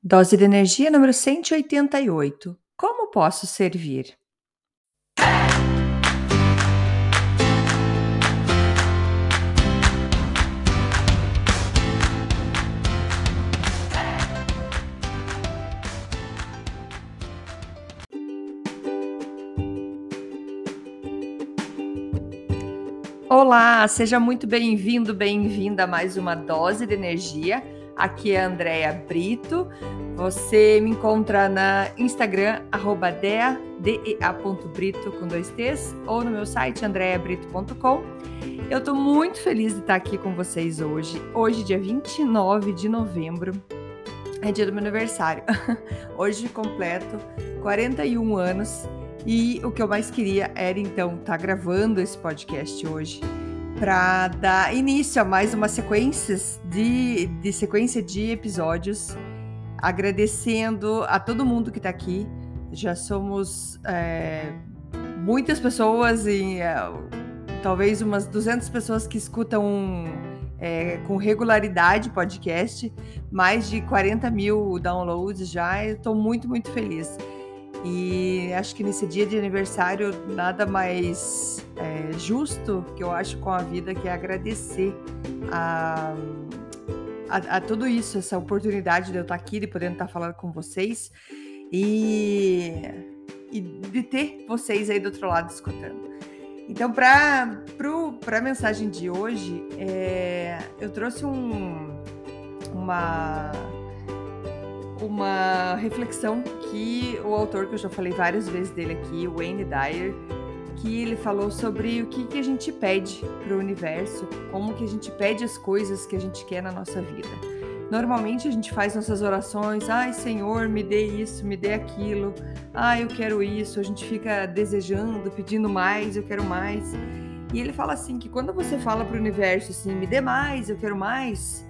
Dose de energia número 188. Como posso servir? Olá, seja muito bem-vindo, bem-vinda a mais uma dose de energia. Aqui é a Andrea Brito. Você me encontra na Instagram, arroba dea.brito com dois T's, ou no meu site, andreabrito.com. Eu estou muito feliz de estar aqui com vocês hoje. Hoje, dia 29 de novembro, é dia do meu aniversário. Hoje completo 41 anos e o que eu mais queria era então estar tá gravando esse podcast hoje para dar início a mais uma sequência de, de sequência de episódios, agradecendo a todo mundo que está aqui. Já somos é, muitas pessoas e é, talvez umas 200 pessoas que escutam é, com regularidade podcast, mais de 40 mil downloads já. Estou muito, muito feliz. E acho que nesse dia de aniversário, nada mais é, justo que eu acho com a vida que é agradecer a, a, a, tudo isso, essa oportunidade de eu estar aqui, de poder estar falando com vocês e, e de ter vocês aí do outro lado escutando. Então, para a mensagem de hoje, é, eu trouxe um, uma uma reflexão que o autor, que eu já falei várias vezes dele aqui, Wayne Dyer, que ele falou sobre o que, que a gente pede para o universo, como que a gente pede as coisas que a gente quer na nossa vida. Normalmente a gente faz nossas orações, ai Senhor, me dê isso, me dê aquilo, ai eu quero isso, a gente fica desejando, pedindo mais, eu quero mais. E ele fala assim que quando você fala para o universo assim, me dê mais, eu quero mais,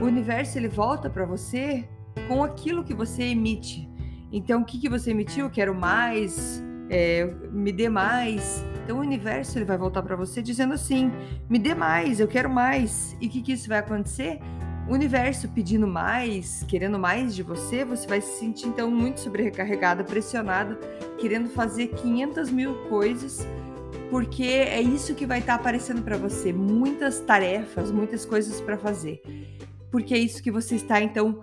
o universo ele volta para você com aquilo que você emite. Então, o que, que você emitiu? Quero mais, é, me dê mais. Então, o universo ele vai voltar para você dizendo assim: me dê mais, eu quero mais. E o que, que isso vai acontecer? O universo pedindo mais, querendo mais de você, você vai se sentir então muito sobrecarregada, pressionada, querendo fazer 500 mil coisas, porque é isso que vai estar tá aparecendo para você, muitas tarefas, muitas coisas para fazer, porque é isso que você está então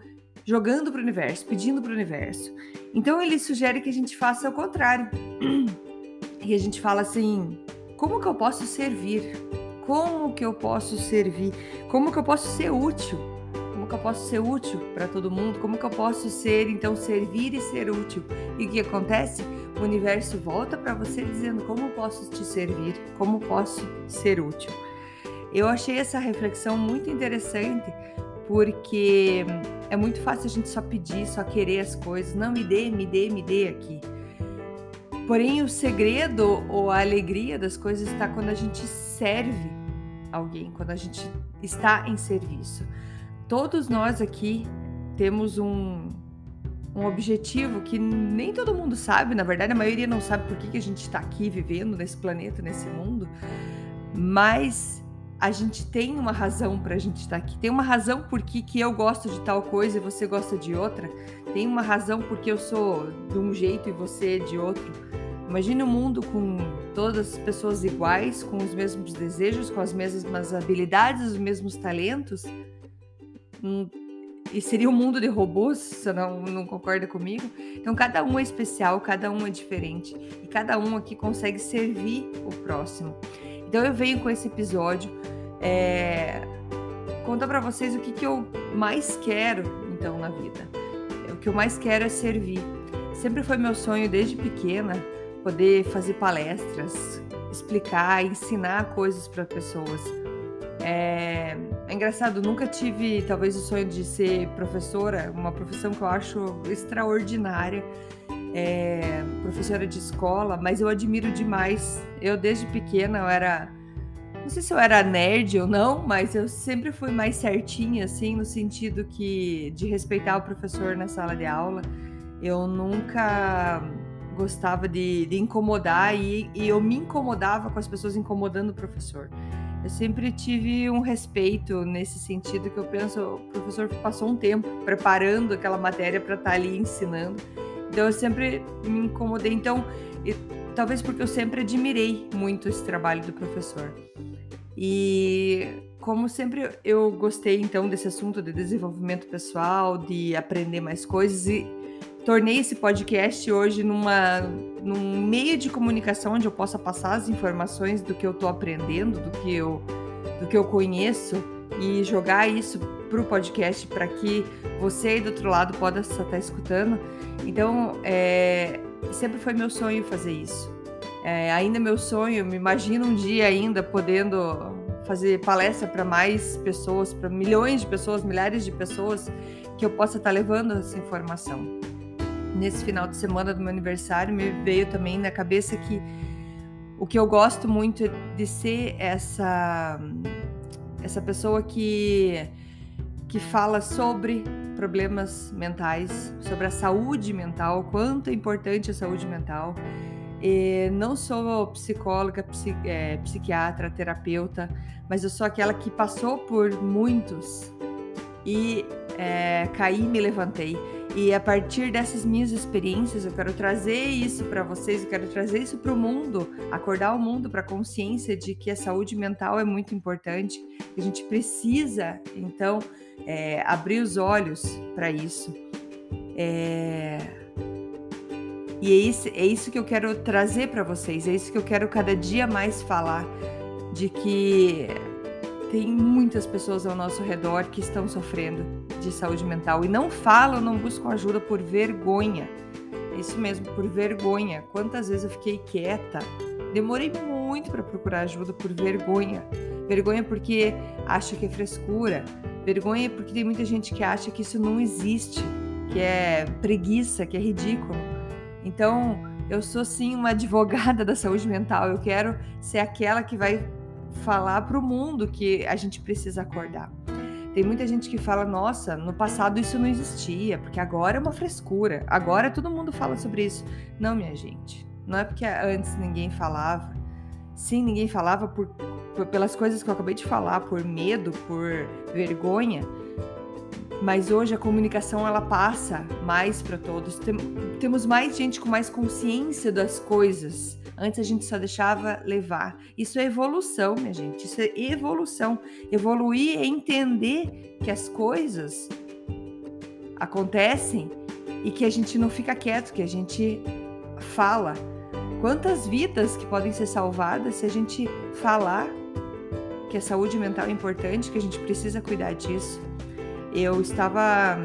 jogando para o universo, pedindo para o universo. Então ele sugere que a gente faça o contrário. E a gente fala assim: como que eu posso servir? Como que eu posso servir? Como que eu posso ser útil? Como que eu posso ser útil para todo mundo? Como que eu posso ser, então, servir e ser útil? E o que acontece? O universo volta para você dizendo como posso te servir, como posso ser útil. Eu achei essa reflexão muito interessante porque é muito fácil a gente só pedir, só querer as coisas. Não, me dê, me dê, me dê aqui. Porém, o segredo ou a alegria das coisas está quando a gente serve alguém, quando a gente está em serviço. Todos nós aqui temos um, um objetivo que nem todo mundo sabe, na verdade, a maioria não sabe por que, que a gente está aqui vivendo nesse planeta, nesse mundo, mas a gente tem uma razão para a gente estar aqui. Tem uma razão por que, que eu gosto de tal coisa e você gosta de outra. Tem uma razão porque eu sou de um jeito e você de outro. Imagine um mundo com todas as pessoas iguais, com os mesmos desejos, com as mesmas habilidades, os mesmos talentos. Hum, e seria um mundo de robôs, você não, não concorda comigo? Então, cada um é especial, cada um é diferente. E cada um aqui consegue servir o próximo. Então eu venho com esse episódio é, contar para vocês o que, que eu mais quero então na vida. O que eu mais quero é servir. Sempre foi meu sonho desde pequena poder fazer palestras, explicar, ensinar coisas para pessoas. É, é, engraçado, nunca tive talvez o sonho de ser professora, uma profissão que eu acho extraordinária é, professora de escola, mas eu admiro demais. Eu, desde pequena, eu era. Não sei se eu era nerd ou não, mas eu sempre fui mais certinha, assim, no sentido que de respeitar o professor na sala de aula. Eu nunca gostava de, de incomodar e, e, eu me incomodava com as pessoas incomodando o professor. eu sempre tive um respeito nesse sentido que eu penso, o professor passou um tempo preparando aquela matéria para estar tá ali ensinando. Então eu sempre me incomodei. Então, e, talvez porque eu sempre admirei muito esse trabalho do professor. E como sempre eu gostei então desse assunto de desenvolvimento pessoal, de aprender mais coisas e tornei esse podcast hoje numa, num meio de comunicação onde eu possa passar as informações do que eu estou aprendendo, do que eu, do que eu conheço e jogar isso para o podcast para que você aí do outro lado possa estar tá escutando. Então, é, sempre foi meu sonho fazer isso. É, ainda meu sonho, me imagino um dia ainda podendo fazer palestra para mais pessoas, para milhões de pessoas, milhares de pessoas, que eu possa estar tá levando essa informação nesse final de semana do meu aniversário, me veio também na cabeça que o que eu gosto muito é de ser essa essa pessoa que que fala sobre problemas mentais, sobre a saúde mental, quanto é importante a saúde mental. E não sou psicóloga, psi, é, psiquiatra, terapeuta, mas eu sou aquela que passou por muitos e é, caí e me levantei. E a partir dessas minhas experiências, eu quero trazer isso para vocês, eu quero trazer isso para o mundo, acordar o mundo para a consciência de que a saúde mental é muito importante, que a gente precisa, então, é, abrir os olhos para isso. É... E é isso, é isso que eu quero trazer para vocês, é isso que eu quero cada dia mais falar, de que tem muitas pessoas ao nosso redor que estão sofrendo de saúde mental e não falam, não buscam ajuda por vergonha. Isso mesmo, por vergonha. Quantas vezes eu fiquei quieta? Demorei muito para procurar ajuda por vergonha. Vergonha porque acha que é frescura. Vergonha porque tem muita gente que acha que isso não existe, que é preguiça, que é ridículo. Então, eu sou sim uma advogada da saúde mental. Eu quero ser aquela que vai falar para o mundo que a gente precisa acordar. Tem muita gente que fala, nossa, no passado isso não existia, porque agora é uma frescura, agora todo mundo fala sobre isso. Não, minha gente, não é porque antes ninguém falava. Sim, ninguém falava por, por pelas coisas que eu acabei de falar, por medo, por vergonha, mas hoje a comunicação ela passa mais para todos. Tem, temos mais gente com mais consciência das coisas. Antes a gente só deixava levar. Isso é evolução, minha gente. Isso é evolução. Evoluir é entender que as coisas acontecem e que a gente não fica quieto, que a gente fala. Quantas vidas que podem ser salvadas se a gente falar que a saúde mental é importante, que a gente precisa cuidar disso eu estava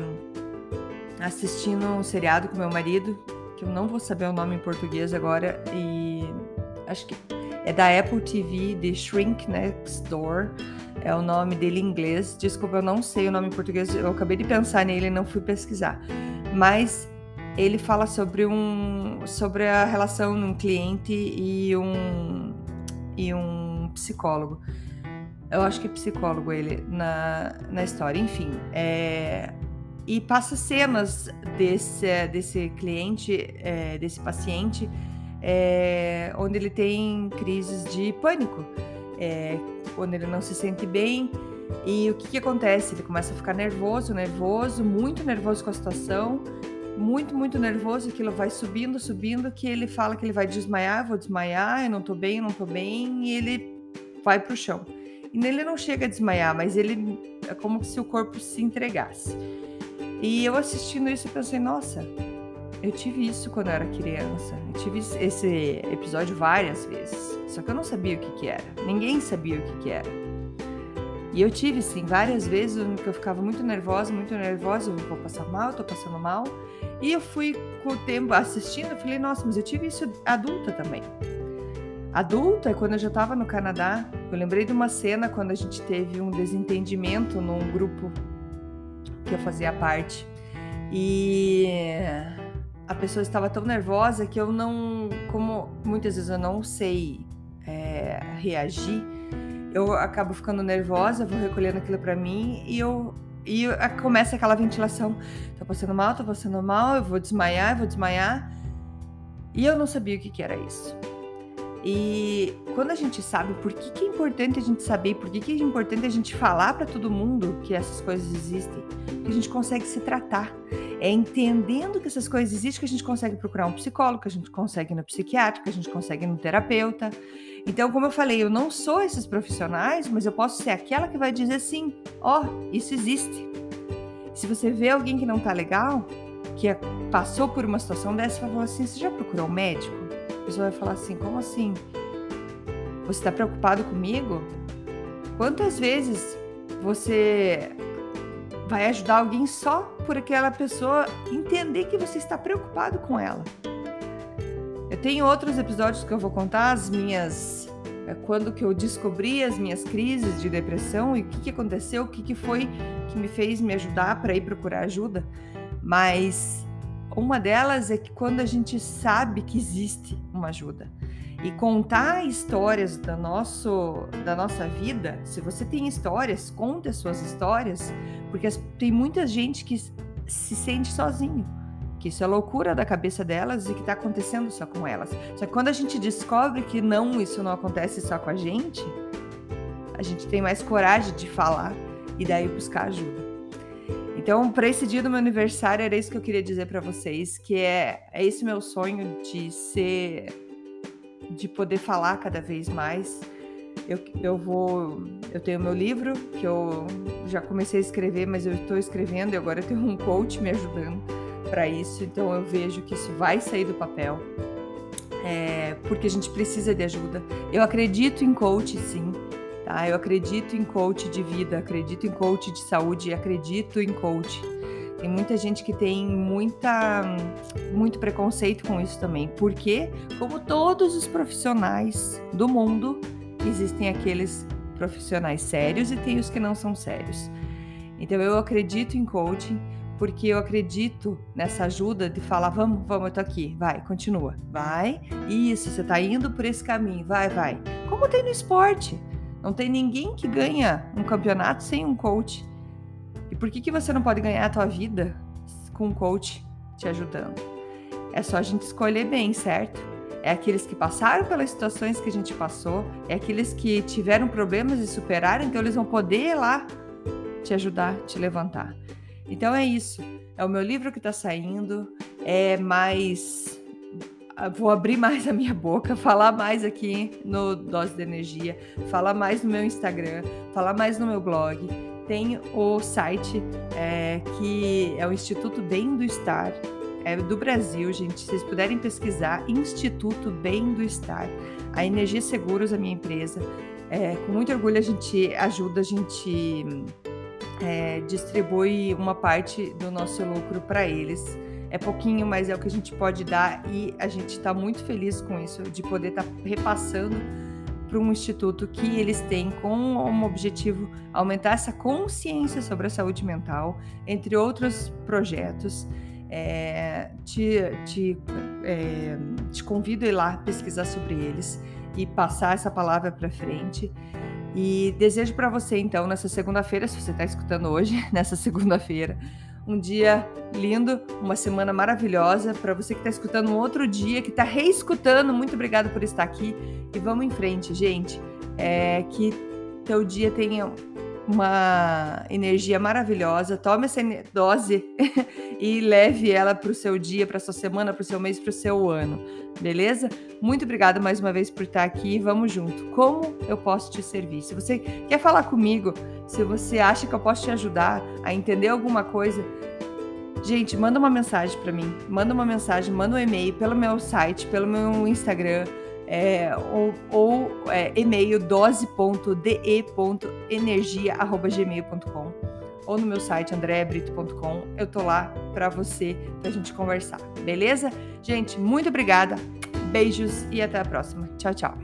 assistindo um seriado com meu marido, que eu não vou saber o nome em português agora, e acho que é da Apple TV, The Shrink Next Door, é o nome dele em inglês. Desculpa, eu não sei o nome em português, eu acabei de pensar nele e não fui pesquisar. Mas ele fala sobre um sobre a relação de um cliente e um e um psicólogo eu acho que é psicólogo ele na, na história, enfim. É, e passa cenas desse, desse cliente, é, desse paciente, é, onde ele tem crises de pânico, é, onde ele não se sente bem. E o que, que acontece? Ele começa a ficar nervoso, nervoso, muito nervoso com a situação, muito, muito nervoso, aquilo vai subindo, subindo, que ele fala que ele vai desmaiar, vou desmaiar, eu não tô bem, eu não tô bem, e ele vai pro chão. E nele não chega a desmaiar, mas ele é como se o corpo se entregasse. E eu assistindo isso, eu pensei, nossa, eu tive isso quando eu era criança. Eu tive esse episódio várias vezes. Só que eu não sabia o que, que era. Ninguém sabia o que, que era. E eu tive, sim, várias vezes que eu ficava muito nervosa, muito nervosa, eu vou passar mal, eu tô passando mal. E eu fui com o tempo assistindo, eu falei, nossa, mas eu tive isso adulta também. Adulta, é quando eu já estava no Canadá, eu lembrei de uma cena quando a gente teve um desentendimento num grupo que eu fazia parte. E a pessoa estava tão nervosa que eu não, como muitas vezes eu não sei é, reagir, eu acabo ficando nervosa, vou recolhendo aquilo para mim e eu e começa aquela ventilação. Tô passando mal, tô passando mal, eu vou desmaiar, eu vou desmaiar. E eu não sabia o que, que era isso. E quando a gente sabe por que, que é importante a gente saber, por que, que é importante a gente falar para todo mundo que essas coisas existem, que a gente consegue se tratar. É entendendo que essas coisas existem que a gente consegue procurar um psicólogo, que a gente consegue ir no psiquiatra, que a gente consegue ir no terapeuta. Então, como eu falei, eu não sou esses profissionais, mas eu posso ser aquela que vai dizer assim: ó, oh, isso existe. Se você vê alguém que não tá legal, que é, passou por uma situação dessa, fala assim: você já procurou um médico? Pessoa vai falar assim: como assim? Você está preocupado comigo? Quantas vezes você vai ajudar alguém só por aquela pessoa entender que você está preocupado com ela? Eu tenho outros episódios que eu vou contar as minhas é, quando que eu descobri as minhas crises de depressão e o que, que aconteceu, o que, que foi que me fez me ajudar para ir procurar ajuda. Mas uma delas é que quando a gente sabe que existe uma ajuda e contar histórias da, nosso, da nossa vida, se você tem histórias, conte as suas histórias, porque tem muita gente que se sente sozinho, que isso é loucura da cabeça delas e que está acontecendo só com elas. Só que quando a gente descobre que não, isso não acontece só com a gente, a gente tem mais coragem de falar e daí buscar ajuda. Então, para esse dia do meu aniversário, era isso que eu queria dizer para vocês, que é, é esse meu sonho de ser, de poder falar cada vez mais. Eu, eu vou, eu tenho meu livro que eu já comecei a escrever, mas eu estou escrevendo e agora eu tenho um coach me ajudando para isso. Então eu vejo que isso vai sair do papel, é, porque a gente precisa de ajuda. Eu acredito em coach, sim. Tá? Eu acredito em coach de vida, acredito em coach de saúde, acredito em coach. Tem muita gente que tem muita, muito preconceito com isso também, porque, como todos os profissionais do mundo, existem aqueles profissionais sérios e tem os que não são sérios. Então, eu acredito em coaching porque eu acredito nessa ajuda de falar, vamos, vamos, eu tô aqui, vai, continua, vai, isso, você tá indo por esse caminho, vai, vai. Como tem no esporte. Não tem ninguém que ganha um campeonato sem um coach. E por que, que você não pode ganhar a tua vida com um coach te ajudando? É só a gente escolher bem, certo? É aqueles que passaram pelas situações que a gente passou, é aqueles que tiveram problemas e superaram, então eles vão poder ir lá te ajudar, te levantar. Então é isso. É o meu livro que está saindo, é mais vou abrir mais a minha boca, falar mais aqui no Dose de Energia, falar mais no meu Instagram, falar mais no meu blog. Tem o site é, que é o Instituto Bem do Estar, é do Brasil, gente. Se vocês puderem pesquisar, Instituto Bem do Estar. A Energia Seguros, a minha empresa. É, com muito orgulho a gente ajuda, a gente é, distribui uma parte do nosso lucro para eles. É pouquinho, mas é o que a gente pode dar e a gente está muito feliz com isso, de poder estar tá repassando para um instituto que eles têm como objetivo aumentar essa consciência sobre a saúde mental, entre outros projetos. É, te, te, é, te convido a ir lá pesquisar sobre eles e passar essa palavra para frente. E desejo para você, então, nessa segunda-feira, se você está escutando hoje, nessa segunda-feira, um dia lindo, uma semana maravilhosa. Para você que está escutando um outro dia, que está reescutando, muito obrigada por estar aqui. E vamos em frente, gente. É, que teu dia tenha uma energia maravilhosa. Tome essa dose e leve ela para o seu dia, para sua semana, para o seu mês, para o seu ano. Beleza? Muito obrigada mais uma vez por estar aqui. Vamos junto. Como eu posso te servir? Se você quer falar comigo, se você acha que eu posso te ajudar a entender alguma coisa, gente, manda uma mensagem para mim. Manda uma mensagem, manda um e-mail pelo meu site, pelo meu Instagram é, ou, ou é, e-mail dose.de.energia.gmail.com ou no meu site andreabrito.com. Eu tô lá para você, pra gente conversar, beleza? Gente, muito obrigada, beijos e até a próxima. Tchau, tchau.